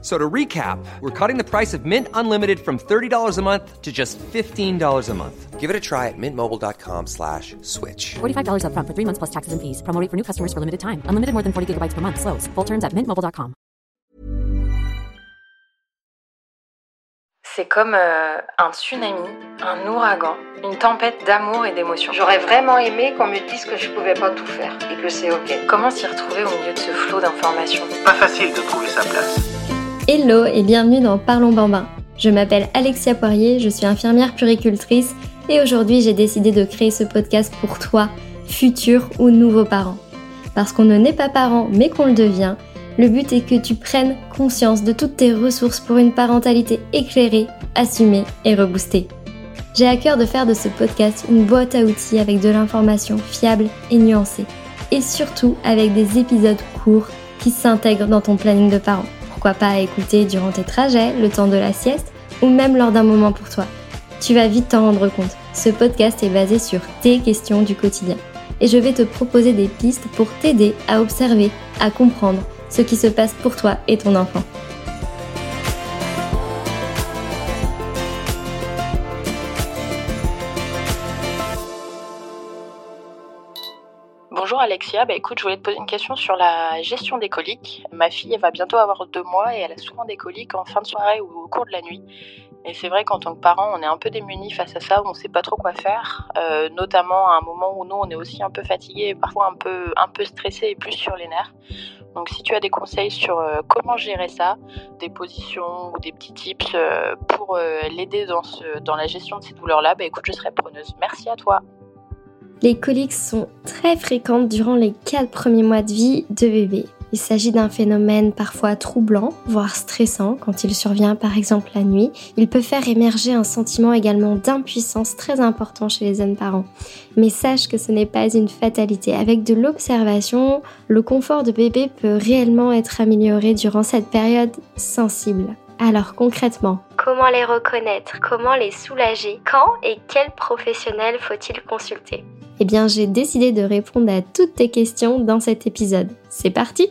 So to recap, we're cutting the price of Mint Unlimited from $30 a month to just $15 a month. Give it a try at mintmobile.com slash switch. $45 upfront for three months plus taxes and fees. Promo rate for new customers for limited time. Unlimited more than 40 gigabytes per month. Slows. Full terms at mintmobile.com. C'est comme euh, un tsunami, un ouragan, une tempête d'amour et d'émotions. J'aurais vraiment aimé qu'on me dise que je pouvais pas tout faire et que c'est ok. Comment s'y retrouver au milieu de ce flot d'informations? Pas facile de trouver sa place. Hello et bienvenue dans Parlons Bambin. Je m'appelle Alexia Poirier, je suis infirmière puricultrice et aujourd'hui j'ai décidé de créer ce podcast pour toi, futur ou nouveau parent. Parce qu'on ne naît pas parent mais qu'on le devient, le but est que tu prennes conscience de toutes tes ressources pour une parentalité éclairée, assumée et reboostée. J'ai à cœur de faire de ce podcast une boîte à outils avec de l'information fiable et nuancée. Et surtout avec des épisodes courts qui s'intègrent dans ton planning de parent. Pourquoi pas écouter durant tes trajets, le temps de la sieste ou même lors d'un moment pour toi. Tu vas vite t'en rendre compte. Ce podcast est basé sur tes questions du quotidien. Et je vais te proposer des pistes pour t'aider à observer, à comprendre ce qui se passe pour toi et ton enfant. Alexia, bah écoute, je voulais te poser une question sur la gestion des coliques. Ma fille, va bientôt avoir deux mois et elle a souvent des coliques en fin de soirée ou au cours de la nuit. Et c'est vrai qu'en tant que parent, on est un peu démunis face à ça, on ne sait pas trop quoi faire, euh, notamment à un moment où nous, on est aussi un peu fatigué, parfois un peu, un peu stressé et plus sur les nerfs. Donc si tu as des conseils sur euh, comment gérer ça, des positions ou des petits tips euh, pour l'aider dans, dans la gestion de ces douleurs-là, bah écoute, je serai preneuse. Merci à toi. Les coliques sont très fréquentes durant les 4 premiers mois de vie de bébé. Il s'agit d'un phénomène parfois troublant, voire stressant quand il survient par exemple la nuit. Il peut faire émerger un sentiment également d'impuissance très important chez les jeunes parents. Mais sache que ce n'est pas une fatalité. Avec de l'observation, le confort de bébé peut réellement être amélioré durant cette période sensible. Alors concrètement, comment les reconnaître? Comment les soulager? Quand et quel professionnel faut-il consulter? Eh bien, j'ai décidé de répondre à toutes tes questions dans cet épisode. C'est parti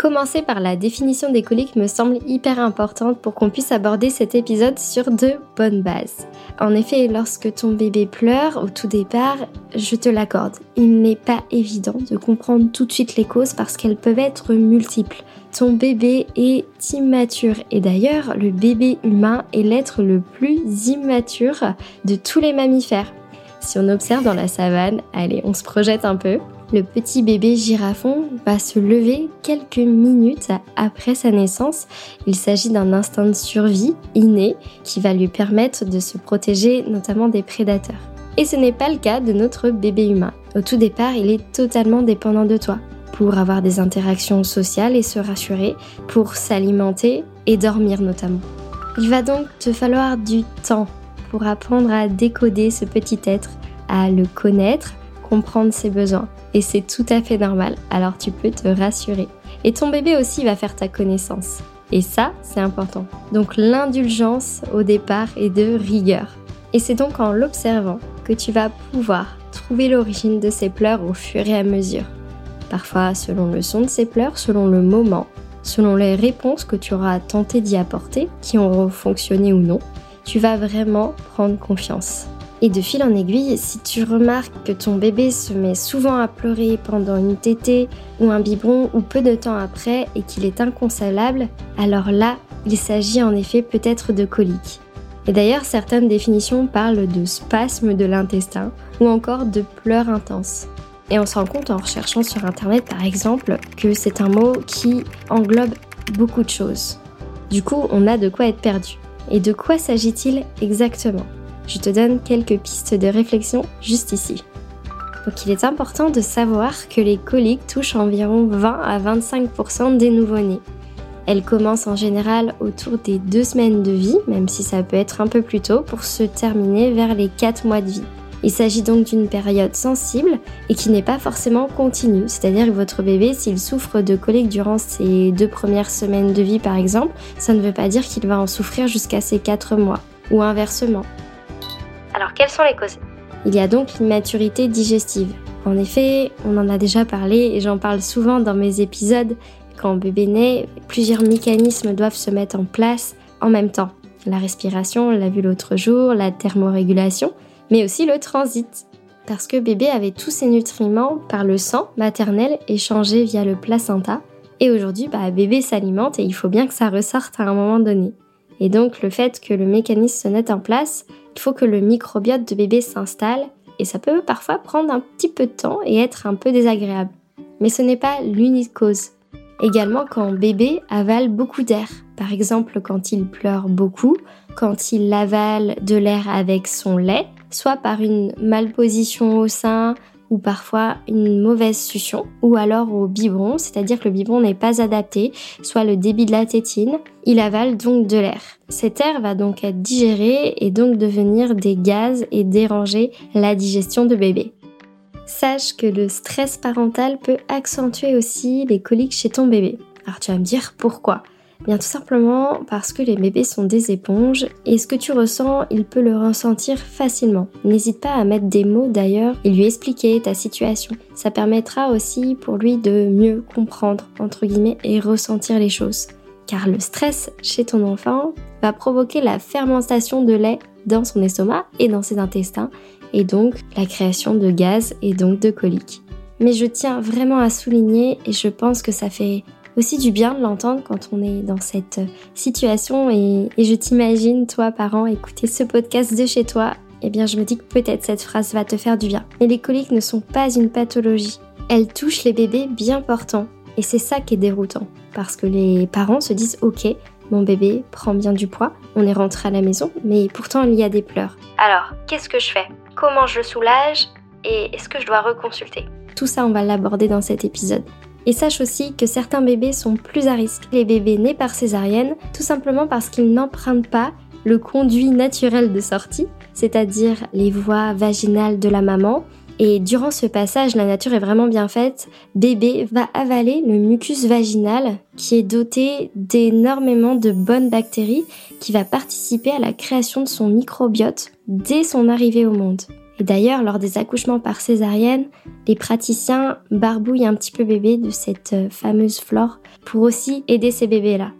Commencer par la définition des coliques me semble hyper importante pour qu'on puisse aborder cet épisode sur de bonnes bases. En effet, lorsque ton bébé pleure au tout départ, je te l'accorde, il n'est pas évident de comprendre tout de suite les causes parce qu'elles peuvent être multiples. Ton bébé est immature et d'ailleurs, le bébé humain est l'être le plus immature de tous les mammifères. Si on observe dans la savane, allez, on se projette un peu, le petit bébé girafon va se lever quelques minutes après sa naissance. Il s'agit d'un instinct de survie inné qui va lui permettre de se protéger notamment des prédateurs. Et ce n'est pas le cas de notre bébé humain. Au tout départ, il est totalement dépendant de toi pour avoir des interactions sociales et se rassurer, pour s'alimenter et dormir notamment. Il va donc te falloir du temps pour apprendre à décoder ce petit être, à le connaître, comprendre ses besoins. Et c'est tout à fait normal, alors tu peux te rassurer. Et ton bébé aussi va faire ta connaissance. Et ça, c'est important. Donc l'indulgence au départ est de rigueur. Et c'est donc en l'observant que tu vas pouvoir trouver l'origine de ses pleurs au fur et à mesure. Parfois selon le son de ses pleurs, selon le moment, selon les réponses que tu auras tenté d'y apporter, qui auront fonctionné ou non, tu vas vraiment prendre confiance. Et de fil en aiguille, si tu remarques que ton bébé se met souvent à pleurer pendant une tétée ou un biberon ou peu de temps après et qu'il est inconsolable, alors là, il s'agit en effet peut-être de colique. Et d'ailleurs, certaines définitions parlent de spasme de l'intestin ou encore de pleurs intenses. Et on se rend compte en recherchant sur Internet par exemple que c'est un mot qui englobe beaucoup de choses. Du coup, on a de quoi être perdu. Et de quoi s'agit-il exactement? Je te donne quelques pistes de réflexion juste ici. Donc il est important de savoir que les coliques touchent environ 20 à 25% des nouveau-nés. Elles commencent en général autour des deux semaines de vie, même si ça peut être un peu plus tôt, pour se terminer vers les 4 mois de vie. Il s'agit donc d'une période sensible et qui n'est pas forcément continue, c'est-à-dire que votre bébé, s'il souffre de coliques durant ses deux premières semaines de vie par exemple, ça ne veut pas dire qu'il va en souffrir jusqu'à ses quatre mois, ou inversement. Alors quelles sont les causes? Il y a donc l'immaturité digestive. En effet, on en a déjà parlé et j'en parle souvent dans mes épisodes. Quand bébé naît, plusieurs mécanismes doivent se mettre en place en même temps. La respiration, on l'a vu l'autre jour, la thermorégulation, mais aussi le transit. Parce que bébé avait tous ses nutriments par le sang maternel échangé via le placenta. Et aujourd'hui, bah, bébé s'alimente et il faut bien que ça ressorte à un moment donné. Et donc le fait que le mécanisme se mette en place, il faut que le microbiote de bébé s'installe et ça peut parfois prendre un petit peu de temps et être un peu désagréable. Mais ce n'est pas l'unique cause. Également quand bébé avale beaucoup d'air, par exemple quand il pleure beaucoup, quand il avale de l'air avec son lait, soit par une malposition au sein ou parfois une mauvaise succion, ou alors au biberon, c'est-à-dire que le biberon n'est pas adapté, soit le débit de la tétine, il avale donc de l'air. Cet air va donc être digéré et donc devenir des gaz et déranger la digestion de bébé. Sache que le stress parental peut accentuer aussi les coliques chez ton bébé. Alors tu vas me dire pourquoi Bien tout simplement parce que les bébés sont des éponges et ce que tu ressens, il peut le ressentir facilement. N'hésite pas à mettre des mots d'ailleurs et lui expliquer ta situation. Ça permettra aussi pour lui de mieux comprendre, et ressentir les choses. Car le stress chez ton enfant va provoquer la fermentation de lait dans son estomac et dans ses intestins et donc la création de gaz et donc de coliques. Mais je tiens vraiment à souligner et je pense que ça fait aussi du bien de l'entendre quand on est dans cette situation et, je t'imagine, toi, parent, écouter ce podcast de chez toi. Eh bien, je me dis que peut-être cette phrase va te faire du bien. Mais les coliques ne sont pas une pathologie. Elles touchent les bébés bien portants. Et c'est ça qui est déroutant. Parce que les parents se disent, ok, mon bébé prend bien du poids, on est rentré à la maison, mais pourtant il y a des pleurs. Alors, qu'est-ce que je fais? Comment je le soulage? Et est-ce que je dois reconsulter? Tout ça, on va l'aborder dans cet épisode. Et sache aussi que certains bébés sont plus à risque. Les bébés nés par césarienne, tout simplement parce qu'ils n'empruntent pas le conduit naturel de sortie, c'est-à-dire les voies vaginales de la maman. Et durant ce passage, la nature est vraiment bien faite. Bébé va avaler le mucus vaginal qui est doté d'énormément de bonnes bactéries qui va participer à la création de son microbiote dès son arrivée au monde. D'ailleurs, lors des accouchements par césarienne, les praticiens barbouillent un petit peu bébé de cette euh, fameuse flore pour aussi aider ces bébés-là.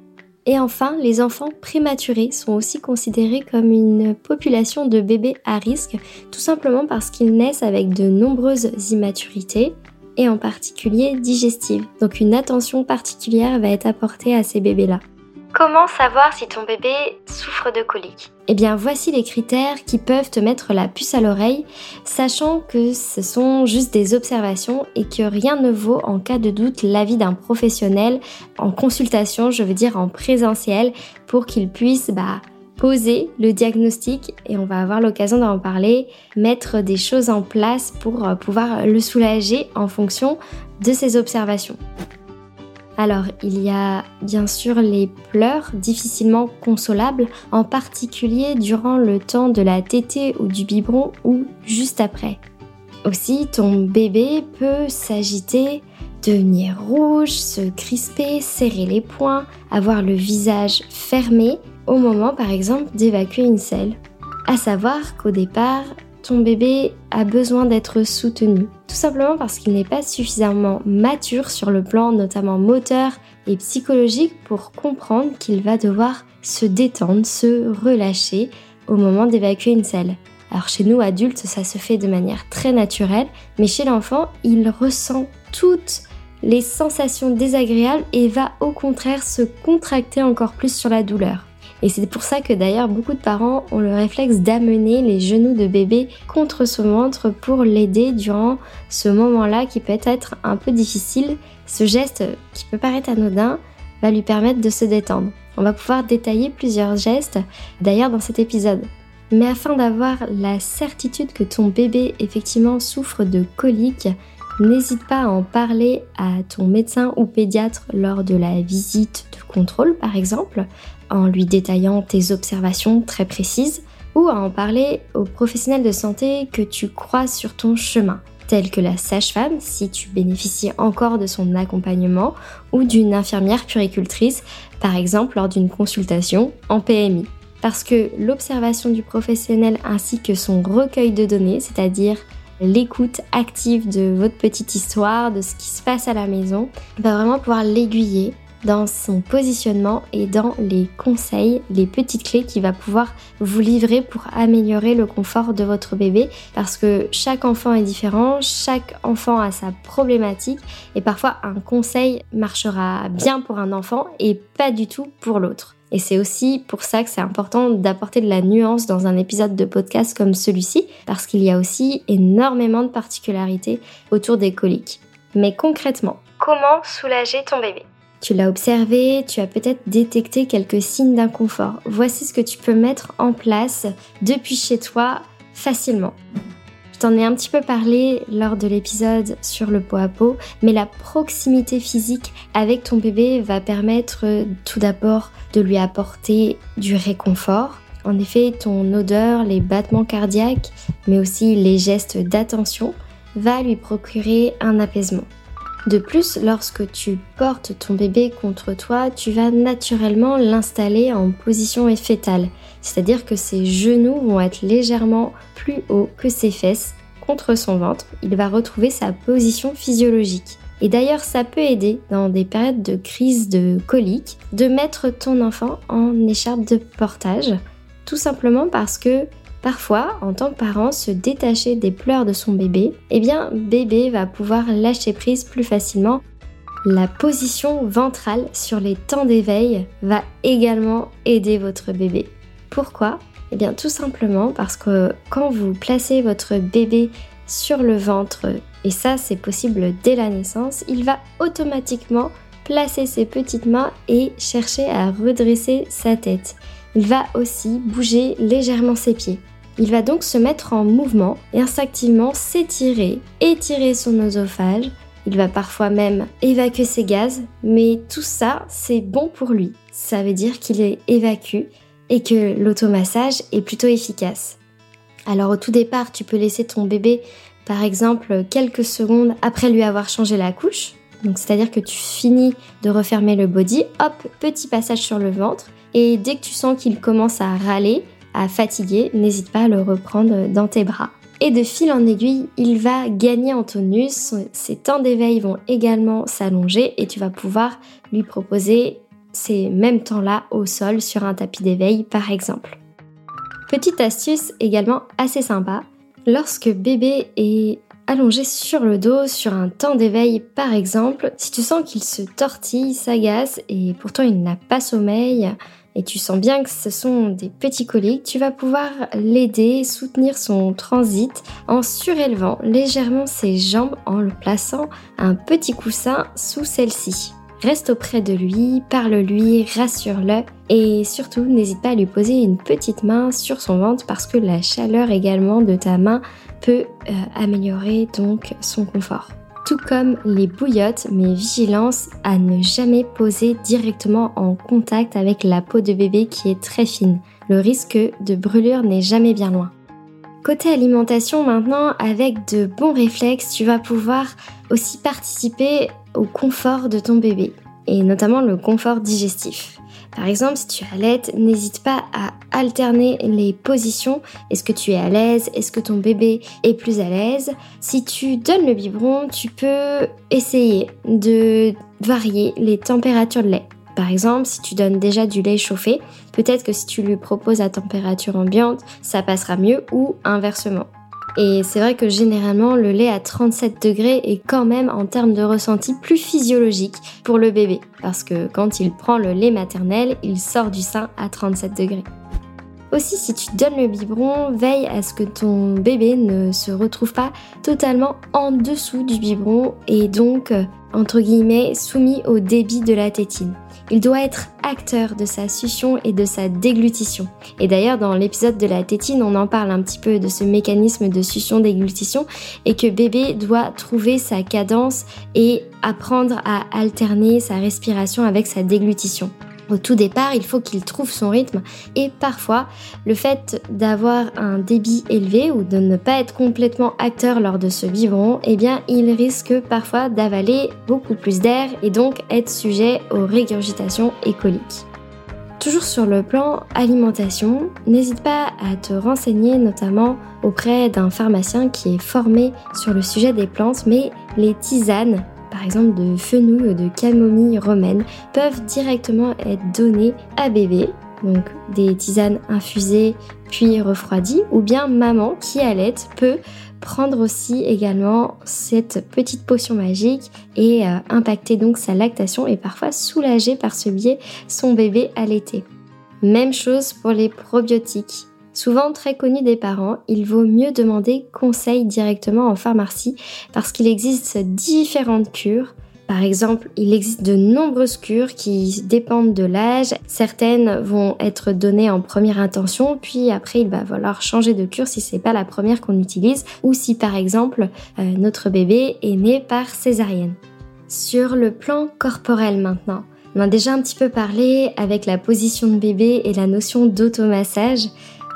Et enfin, les enfants prématurés sont aussi considérés comme une population de bébés à risque, tout simplement parce qu'ils naissent avec de nombreuses immaturités, et en particulier digestives. Donc une attention particulière va être apportée à ces bébés-là. Comment savoir si ton bébé souffre de coliques Eh bien, voici les critères qui peuvent te mettre la puce à l'oreille, sachant que ce sont juste des observations et que rien ne vaut en cas de doute l'avis d'un professionnel en consultation, je veux dire en présentiel, pour qu'il puisse bah, poser le diagnostic et on va avoir l'occasion d'en parler, mettre des choses en place pour euh, pouvoir le soulager en fonction de ces observations. Alors, il y a bien sûr les pleurs difficilement consolables, en particulier durant le temps de la tétée ou du biberon ou juste après. Aussi, ton bébé peut s'agiter, devenir rouge, se crisper, serrer les poings, avoir le visage fermé au moment par exemple d'évacuer une selle. À savoir qu'au départ, ton bébé a besoin d'être soutenu. Tout simplement parce qu'il n'est pas suffisamment mature sur le plan notamment moteur et psychologique pour comprendre qu'il va devoir se détendre, se relâcher au moment d'évacuer une selle. Alors chez nous adultes, ça se fait de manière très naturelle, mais chez l'enfant, il ressent toutes les sensations désagréables et va au contraire se contracter encore plus sur la douleur. Et c'est pour ça que d'ailleurs beaucoup de parents ont le réflexe d'amener les genoux de bébé contre son ventre pour l'aider durant ce moment-là qui peut être un peu difficile. Ce geste qui peut paraître anodin va lui permettre de se détendre. On va pouvoir détailler plusieurs gestes d'ailleurs dans cet épisode. Mais afin d'avoir la certitude que ton bébé effectivement souffre de coliques, n'hésite pas à en parler à ton médecin ou pédiatre lors de la visite de contrôle par exemple, en lui détaillant tes observations très précises. ou à en parler aux professionnels de santé que tu crois sur ton chemin, tels que la sage-femme si tu bénéficies encore de son accompagnement, ou d'une infirmière puricultrice, par exemple lors d'une consultation en PMI. Parce que l'observation du professionnel ainsi que son recueil de données, c'est-à-dire l'écoute active de votre petite histoire, de ce qui se passe à la maison, va vraiment pouvoir l'aiguiller dans son positionnement et dans les conseils, les petites clés qu'il va pouvoir vous livrer pour améliorer le confort de votre bébé parce que chaque enfant est différent, chaque enfant a sa problématique et parfois un conseil marchera bien pour un enfant et pas du tout pour l'autre. Et c'est aussi pour ça que c'est important d'apporter de la nuance dans un épisode de podcast comme celui-ci, parce qu'il y a aussi énormément de particularités autour des coliques. Mais concrètement, comment soulager ton bébé? Tu l'as observé, tu as peut-être détecté quelques signes d'inconfort. Voici ce que tu peux mettre en place depuis chez toi facilement. T'en ai un petit peu parlé lors de l'épisode sur le pot à pot, mais la proximité physique avec ton bébé va permettre tout d'abord de lui apporter du réconfort. En effet, ton odeur, les battements cardiaques, mais aussi les gestes d'attention va lui procurer un apaisement. De plus, lorsque tu portes ton bébé contre toi, tu vas naturellement l'installer en position fétale, c'est-à-dire que ses genoux vont être légèrement plus hauts que ses fesses contre son ventre. Il va retrouver sa position physiologique. Et d'ailleurs, ça peut aider dans des périodes de crise de colique de mettre ton enfant en écharpe de portage, tout simplement parce que Parfois, en tant que parent, se détacher des pleurs de son bébé, eh bien, bébé va pouvoir lâcher prise plus facilement. La position ventrale sur les temps d'éveil va également aider votre bébé. Pourquoi? Eh bien, tout simplement parce que quand vous placez votre bébé sur le ventre, et ça c'est possible dès la naissance, il va automatiquement placer ses petites mains et chercher à redresser sa tête. Il va aussi bouger légèrement ses pieds. Il va donc se mettre en mouvement et instinctivement s'étirer, étirer son oesophage. Il va parfois même évacuer ses gaz, mais tout ça, c'est bon pour lui. Ça veut dire qu'il est évacué et que l'automassage est plutôt efficace. Alors au tout départ, tu peux laisser ton bébé, par exemple, quelques secondes après lui avoir changé la couche. Donc c'est-à-dire que tu finis de refermer le body, hop, petit passage sur le ventre. Et dès que tu sens qu'il commence à râler, à fatiguer, n'hésite pas à le reprendre dans tes bras. Et de fil en aiguille, il va gagner en tonus, ses temps d'éveil vont également s'allonger et tu vas pouvoir lui proposer ces mêmes temps-là au sol sur un tapis d'éveil par exemple. Petite astuce également assez sympa, lorsque bébé est allongé sur le dos sur un temps d'éveil par exemple, si tu sens qu'il se tortille, s'agace et pourtant il n'a pas sommeil, et tu sens bien que ce sont des petits coliques, tu vas pouvoir l'aider, soutenir son transit en surélevant légèrement ses jambes en le plaçant un petit coussin sous celle-ci. Reste auprès de lui, parle-lui, rassure-le et surtout n'hésite pas à lui poser une petite main sur son ventre parce que la chaleur également de ta main peut euh, améliorer donc son confort tout comme les bouillottes, mais vigilance à ne jamais poser directement en contact avec la peau de bébé qui est très fine. Le risque de brûlure n'est jamais bien loin. Côté alimentation maintenant, avec de bons réflexes, tu vas pouvoir aussi participer au confort de ton bébé, et notamment le confort digestif. Par exemple, si tu allaites, n'hésite pas à alterner les positions. Est-ce que tu es à l'aise? Est-ce que ton bébé est plus à l'aise? Si tu donnes le biberon, tu peux essayer de varier les températures de lait. Par exemple, si tu donnes déjà du lait chauffé, peut-être que si tu lui proposes à température ambiante, ça passera mieux ou inversement. Et c'est vrai que généralement, le lait à 37 degrés est quand même en termes de ressenti plus physiologique pour le bébé. Parce que quand il prend le lait maternel, il sort du sein à 37 degrés. Aussi, si tu donnes le biberon, veille à ce que ton bébé ne se retrouve pas totalement en dessous du biberon et donc, euh, entre guillemets, soumis au débit de la tétine. Il doit être acteur de sa succion et de sa déglutition. Et d'ailleurs, dans l'épisode de la tétine, on en parle un petit peu de ce mécanisme de succion-déglutition et que bébé doit trouver sa cadence et apprendre à alterner sa respiration avec sa déglutition. Au tout départ, il faut qu'il trouve son rythme et parfois, le fait d'avoir un débit élevé ou de ne pas être complètement acteur lors de ce biberon, eh bien, il risque parfois d'avaler beaucoup plus d'air et donc être sujet aux régurgitations et coliques. Toujours sur le plan alimentation, n'hésite pas à te renseigner notamment auprès d'un pharmacien qui est formé sur le sujet des plantes, mais les tisanes par exemple de fenouil ou de camomille romaine, peuvent directement être données à bébé. Donc des tisanes infusées puis refroidies, ou bien maman qui allait peut prendre aussi également cette petite potion magique et euh, impacter donc sa lactation et parfois soulager par ce biais son bébé allaité. Même chose pour les probiotiques. Souvent très connu des parents, il vaut mieux demander conseil directement en pharmacie parce qu'il existe différentes cures. Par exemple, il existe de nombreuses cures qui dépendent de l'âge. Certaines vont être données en première intention, puis après il va falloir changer de cure si c'est pas la première qu'on utilise ou si par exemple euh, notre bébé est né par césarienne. Sur le plan corporel maintenant, on a déjà un petit peu parlé avec la position de bébé et la notion d'automassage.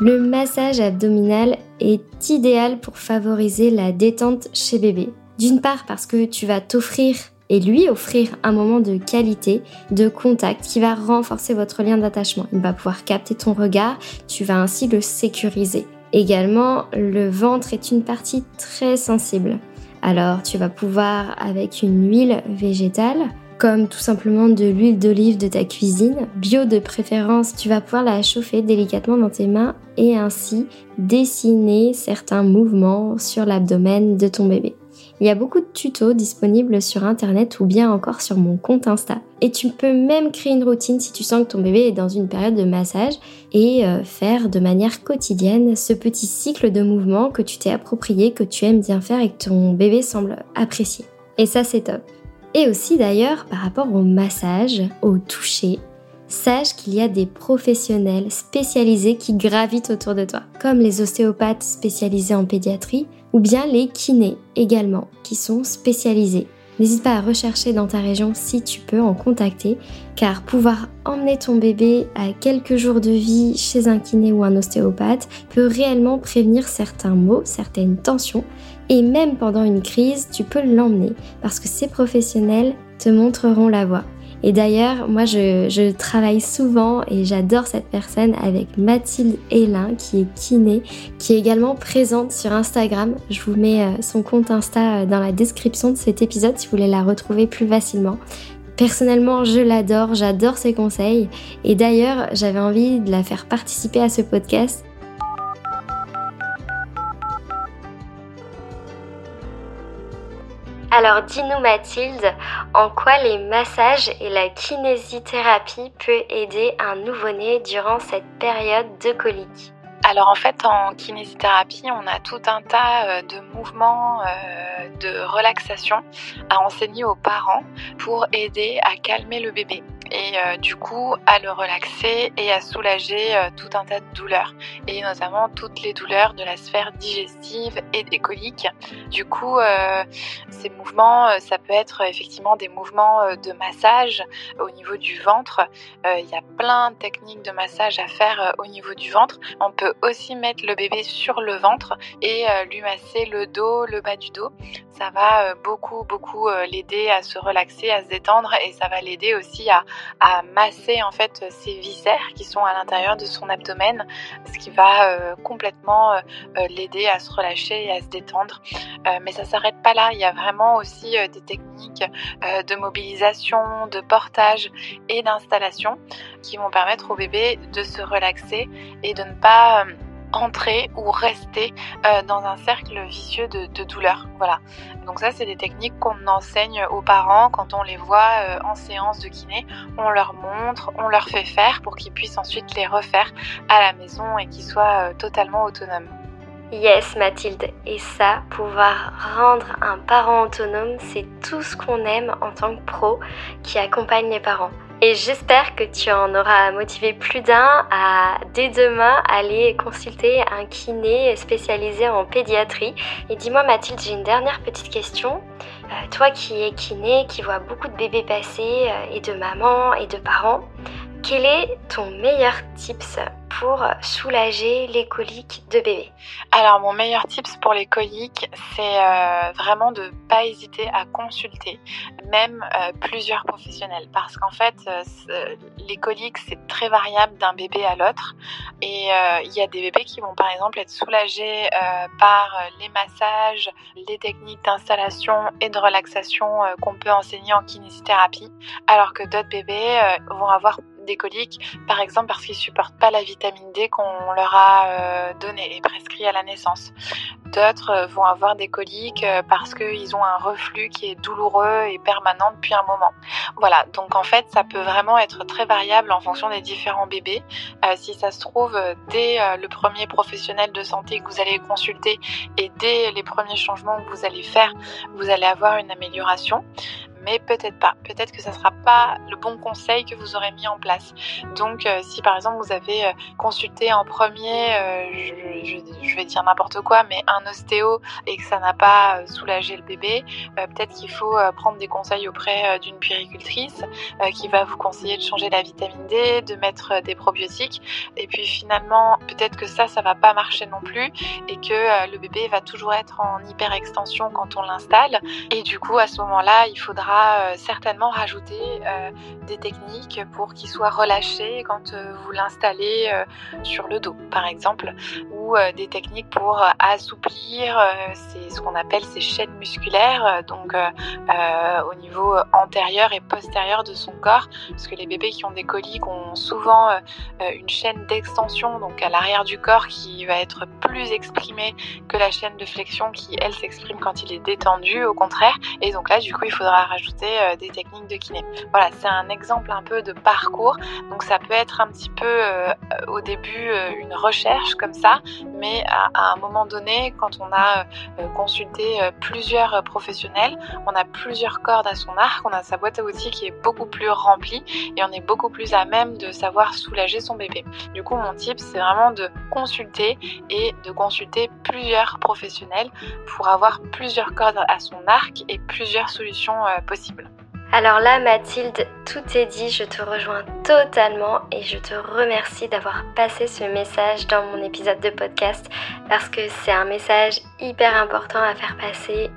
Le massage abdominal est idéal pour favoriser la détente chez bébé. D'une part parce que tu vas t'offrir et lui offrir un moment de qualité, de contact qui va renforcer votre lien d'attachement. Il va pouvoir capter ton regard, tu vas ainsi le sécuriser. Également, le ventre est une partie très sensible. Alors tu vas pouvoir avec une huile végétale comme tout simplement de l'huile d'olive de ta cuisine, bio de préférence, tu vas pouvoir la chauffer délicatement dans tes mains et ainsi dessiner certains mouvements sur l'abdomen de ton bébé. Il y a beaucoup de tutos disponibles sur internet ou bien encore sur mon compte Insta. Et tu peux même créer une routine si tu sens que ton bébé est dans une période de massage et euh, faire de manière quotidienne ce petit cycle de mouvements que tu t'es approprié, que tu aimes bien faire et que ton bébé semble apprécier. Et ça c'est top. Et aussi d'ailleurs par rapport au massage, au toucher, sache qu'il y a des professionnels spécialisés qui gravitent autour de toi, comme les ostéopathes spécialisés en pédiatrie ou bien les kinés également, qui sont spécialisés. N'hésite pas à rechercher dans ta région si tu peux en contacter, car pouvoir emmener ton bébé à quelques jours de vie chez un kiné ou un ostéopathe peut réellement prévenir certains maux, certaines tensions et même pendant une crise, tu peux l'emmener parce que ces professionnels te montreront la voie. Et d'ailleurs, moi, je, travaille souvent et j'adore cette personne avec Mathilde Hélin, qui est kiné, qui est également présente sur Instagram. Je vous mets euh, son compte Insta euh, dans la description de cet épisode si vous voulez la retrouver plus facilement. Personnellement, je l'adore, j'adore ses conseils. Et d'ailleurs, j'avais envie de la faire participer à ce podcast Alors dis-nous Mathilde, en quoi les massages et la kinésithérapie peut aider un nouveau-né durant cette période de colique? Alors en fait en kinésithérapie on a tout un tas euh, de mouvements euh, de relaxation à enseigner aux parents pour aider à calmer le bébé et euh, du coup à le relaxer et à soulager euh, tout un tas de douleurs et notamment toutes les douleurs de la sphère digestive et des coliques. Du coup, euh, ces mouvements, ça peut être effectivement des mouvements de massage au niveau du ventre. Il y a plein de techniques de massage à faire au niveau du ventre. On peut aussi mettre le bébé sur le ventre et lui masser le dos, le bas du dos. Ça va beaucoup, beaucoup l'aider à se relaxer, à se détendre et ça va l'aider aussi à, masser en fait ses viscères qui sont à l'intérieur de son abdomen, ce qui va euh, complètement euh, euh, l'aider à se relâcher et à se détendre. mais ça s'arrête pas là, il y a vraiment aussi des techniques de mobilisation, de portage et d'installation qui vont permettre au bébé de se relaxer et de ne pas entrer ou rester euh, dans un cercle vicieux de, douleur. Voilà. Donc ça, c'est des techniques qu'on enseigne aux parents quand on les voit euh, en séance de kiné. On leur montre, on leur fait faire pour qu'ils puissent ensuite les refaire à la maison et qu'ils soient euh, totalement autonomes. Yes Mathilde, et ça, pouvoir rendre un parent autonome, c'est tout ce qu'on aime en tant que pro qui accompagne les parents. Et j'espère que tu en auras motivé plus d'un à dès demain aller consulter un kiné spécialisé en pédiatrie. Et dis-moi Mathilde, j'ai une dernière petite question. Euh, toi qui es kiné, qui vois beaucoup de bébés passer euh, et de mamans et de parents, quel est ton meilleur tips pour soulager les coliques de bébé Alors mon meilleur tips pour les coliques, c'est euh, vraiment de pas hésiter à consulter même euh, plusieurs professionnels. Parce qu'en fait euh, les coliques c'est très variable d'un bébé à l'autre. Et il y a des bébés qui vont par exemple être soulagés par les massages, les techniques d'installation et de relaxation qu'on peut enseigner en kinésithérapie. Alors que d'autres bébés vont avoir des coliques, par exemple parce qu'ils supportent pas la vitamine D qu'on leur a euh, donnée et prescrit à la naissance. D'autres euh, vont avoir des coliques euh, parce qu'ils ont un reflux qui est douloureux et permanent depuis un moment. Voilà, donc en fait, ça peut vraiment être très variable en fonction des différents bébés. si ça se trouve, dès le premier professionnel de santé que vous allez consulter et dès les premiers changements que vous allez faire, vous allez avoir une amélioration mais peut-être pas. Peut-être que ça sera pas le bon conseil que vous aurez mis en place. Donc, euh, si par exemple vous avez euh, consulté en premier, euh, je, vais dire n'importe quoi, mais un ostéo et que ça n'a pas soulagé le bébé, peut-être qu'il faut prendre des conseils auprès d'une puéricultrice qui va vous conseiller de changer la vitamine D, de mettre des probiotiques. Et puis finalement, peut-être que ça, ça va pas marcher non plus et que le bébé va toujours être en hyper extension quand on l'installe. Et du coup, à ce moment-là, il faudra euh, certainement rajouter euh, des techniques pour qu'il soit relâché quand euh, vous l'installez sur le dos, par exemple, des techniques pour assouplir c'est ce qu'on appelle ces chaînes musculaires, donc au niveau antérieur et postérieur de son corps, parce que les bébés qui ont des coliques ont souvent une chaîne d'extension, donc à l'arrière du corps, qui va être plus exprimée que la chaîne de flexion qui, elle, s'exprime quand il est détendu, au contraire. Et donc là, du coup, il faudra rajouter euh, des techniques de kiné. Voilà, c'est un exemple un peu de parcours. Donc ça peut être un petit peu euh, au début euh, une recherche comme ça, mais à, un moment donné, quand on a consulté plusieurs professionnels, on a plusieurs cordes à son arc, on a sa boîte à outils qui est beaucoup plus remplie et on est beaucoup plus à même de savoir soulager son bébé. Du coup, mon tip, c'est vraiment de consulter et de consulter plusieurs professionnels pour avoir plusieurs cordes à son arc et plusieurs solutions possibles alors là, Mathilde, tout est dit, je te rejoins totalement et je te remercie d'avoir passé ce message dans mon épisode de podcast parce que c'est un message hyper important à faire passer.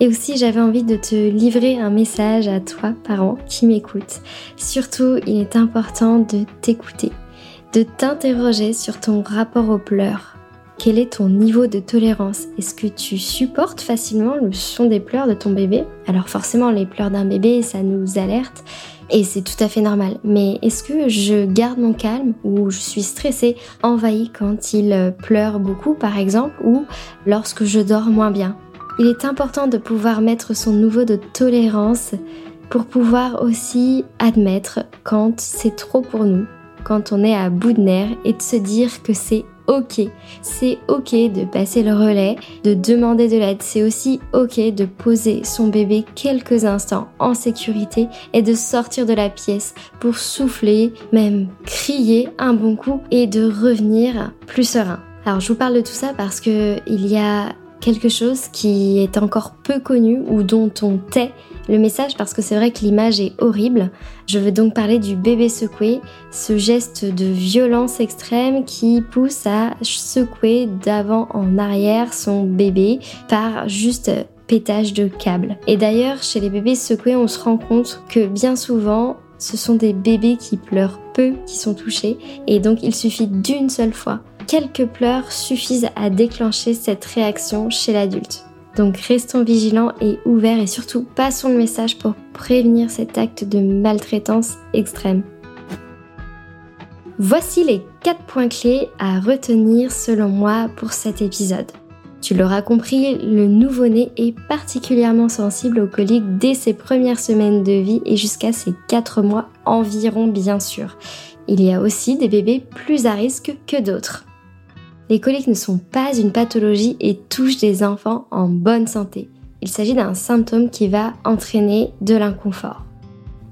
Et aussi, j'avais envie de te livrer un message à toi, parent, qui m'écoute. Surtout, il est important de t'écouter, de t'interroger sur ton rapport aux pleurs quel est ton niveau de tolérance? Est-ce que tu supportes facilement le son des pleurs de ton bébé? Alors forcément, les pleurs d'un bébé, ça nous alerte et c'est tout à fait normal. Mais est-ce que je garde mon calme ou je suis stressée, envahie quand il pleure beaucoup par exemple ou lorsque je dors moins bien? Il est important de pouvoir mettre son niveau de tolérance pour pouvoir aussi admettre quand c'est trop pour nous, quand on est à bout de nerfs et de se dire que c'est ok. C'est ok de passer le relais, de demander de l'aide. C'est aussi ok de poser son bébé quelques instants en sécurité et de sortir de la pièce pour souffler, même crier un bon coup et de revenir plus serein. Alors je vous parle de tout ça parce que il y a quelque chose qui est encore peu connu ou dont on tait le message parce que c'est vrai que l'image est horrible. Je veux donc parler du bébé secoué, ce geste de violence extrême qui pousse à secouer d'avant en arrière son bébé par juste pétage de câble. Et d'ailleurs, chez les bébés secoués, on se rend compte que bien souvent, ce sont des bébés qui pleurent peu qui sont touchés et donc il suffit d'une seule fois. Quelques pleurs suffisent à déclencher cette réaction chez l'adulte. Donc restons vigilants et ouverts et surtout passons le message pour prévenir cet acte de maltraitance extrême. Voici les 4 points clés à retenir selon moi pour cet épisode. Tu l'auras compris, le nouveau-né est particulièrement sensible aux coliques dès ses premières semaines de vie et jusqu'à ses 4 mois environ bien sûr. Il y a aussi des bébés plus à risque que d'autres les coliques ne sont pas une pathologie et touchent des enfants en bonne santé. Il s'agit d'un symptôme qui va entraîner de l'inconfort.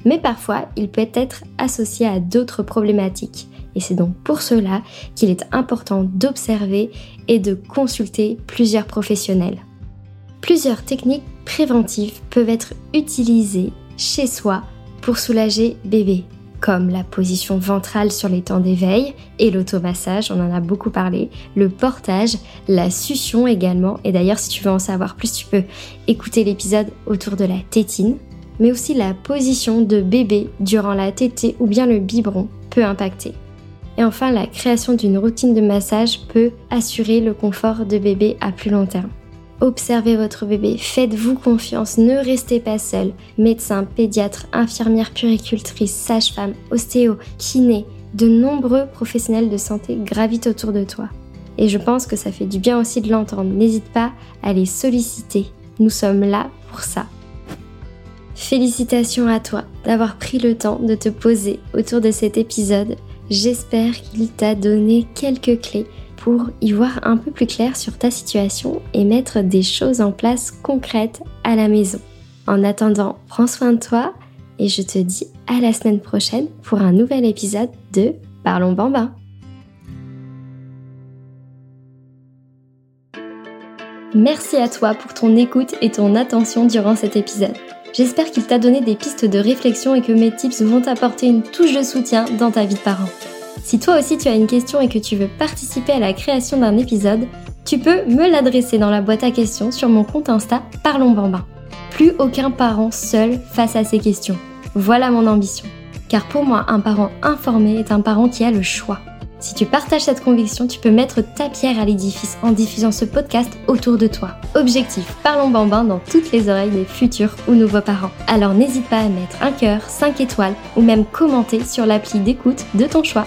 Mais parfois, il peut être associé à d'autres problématiques. Et c'est donc pour cela qu'il est important d'observer et de consulter plusieurs professionnels. Plusieurs techniques préventives peuvent être utilisées chez soi pour soulager bébé, comme la position ventrale sur les temps d'éveil et l'automassage, on en a beaucoup parlé, le portage, la succion également, et d'ailleurs si tu veux en savoir plus, tu peux écouter l'épisode autour de la tétine, mais aussi la position de bébé durant la tétée ou bien le biberon peut impacter. Et enfin, la création d'une routine de massage peut assurer le confort de bébé à plus long terme. Observez votre bébé, faites-vous confiance, ne restez pas seul. Médecin, pédiatre, infirmière puricultrice, sage-femme, ostéo, kiné, de nombreux professionnels de santé gravitent autour de toi. Et je pense que ça fait du bien aussi de l'entendre. N'hésite pas à les solliciter. Nous sommes là pour ça. Félicitations à toi d'avoir pris le temps de te poser autour de cet épisode. J'espère qu'il t'a donné quelques clés pour y voir un peu plus clair sur ta situation et mettre des choses en place concrètes à la maison. En attendant, prends soin de toi et je te dis à la semaine prochaine pour un nouvel épisode de Parlons Bambin. Merci à toi pour ton écoute et ton attention durant cet épisode. J'espère qu'il t'a donné des pistes de réflexion et que mes tips vont t'apporter une touche de soutien dans ta vie de parent. Si toi aussi tu as une question et que tu veux participer à la création d'un épisode, tu peux me l'adresser dans la boîte à questions sur mon compte Insta Parlons Bambin. Plus aucun parent seul face à ces questions. Voilà mon ambition. Car pour moi, un parent informé est un parent qui a le choix. Si tu partages cette conviction, tu peux mettre ta pierre à l'édifice en diffusant ce podcast autour de toi. Objectif, parlons bambin dans toutes les oreilles des futurs ou nouveaux parents. Alors n'hésite pas à mettre un cœur, 5 étoiles ou même commenter sur l'appli d'écoute de ton choix.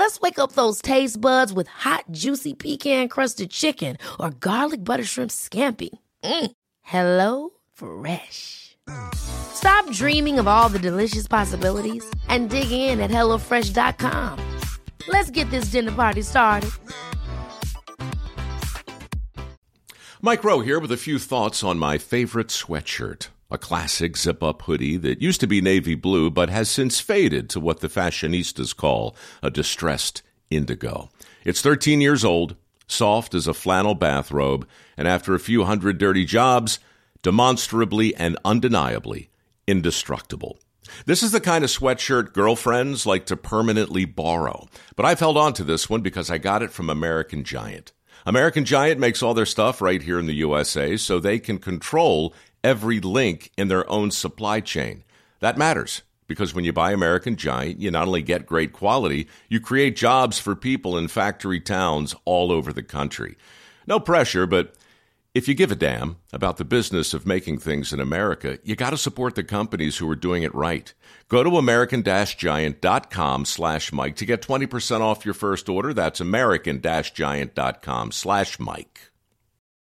Let's wake up those taste buds with hot, juicy pecan crusted chicken or garlic butter shrimp scampi. Mm. Hello Fresh. Stop dreaming of all the delicious possibilities and dig in at HelloFresh.com. Let's get this dinner party started. Mike Rowe here with a few thoughts on my favorite sweatshirt a classic zip up hoodie that used to be navy blue but has since faded to what the fashionistas call a distressed indigo. It's 13 years old, soft as a flannel bathrobe, and after a few hundred dirty jobs, demonstrably and undeniably indestructible. This is the kind of sweatshirt girlfriends like to permanently borrow, but I've held on to this one because I got it from American Giant. American Giant makes all their stuff right here in the USA so they can control every link in their own supply chain. That matters because when you buy American Giant, you not only get great quality, you create jobs for people in factory towns all over the country. No pressure, but if you give a damn about the business of making things in America, you got to support the companies who are doing it right. Go to american-giant.com slash Mike to get 20% off your first order. That's american-giant.com slash Mike.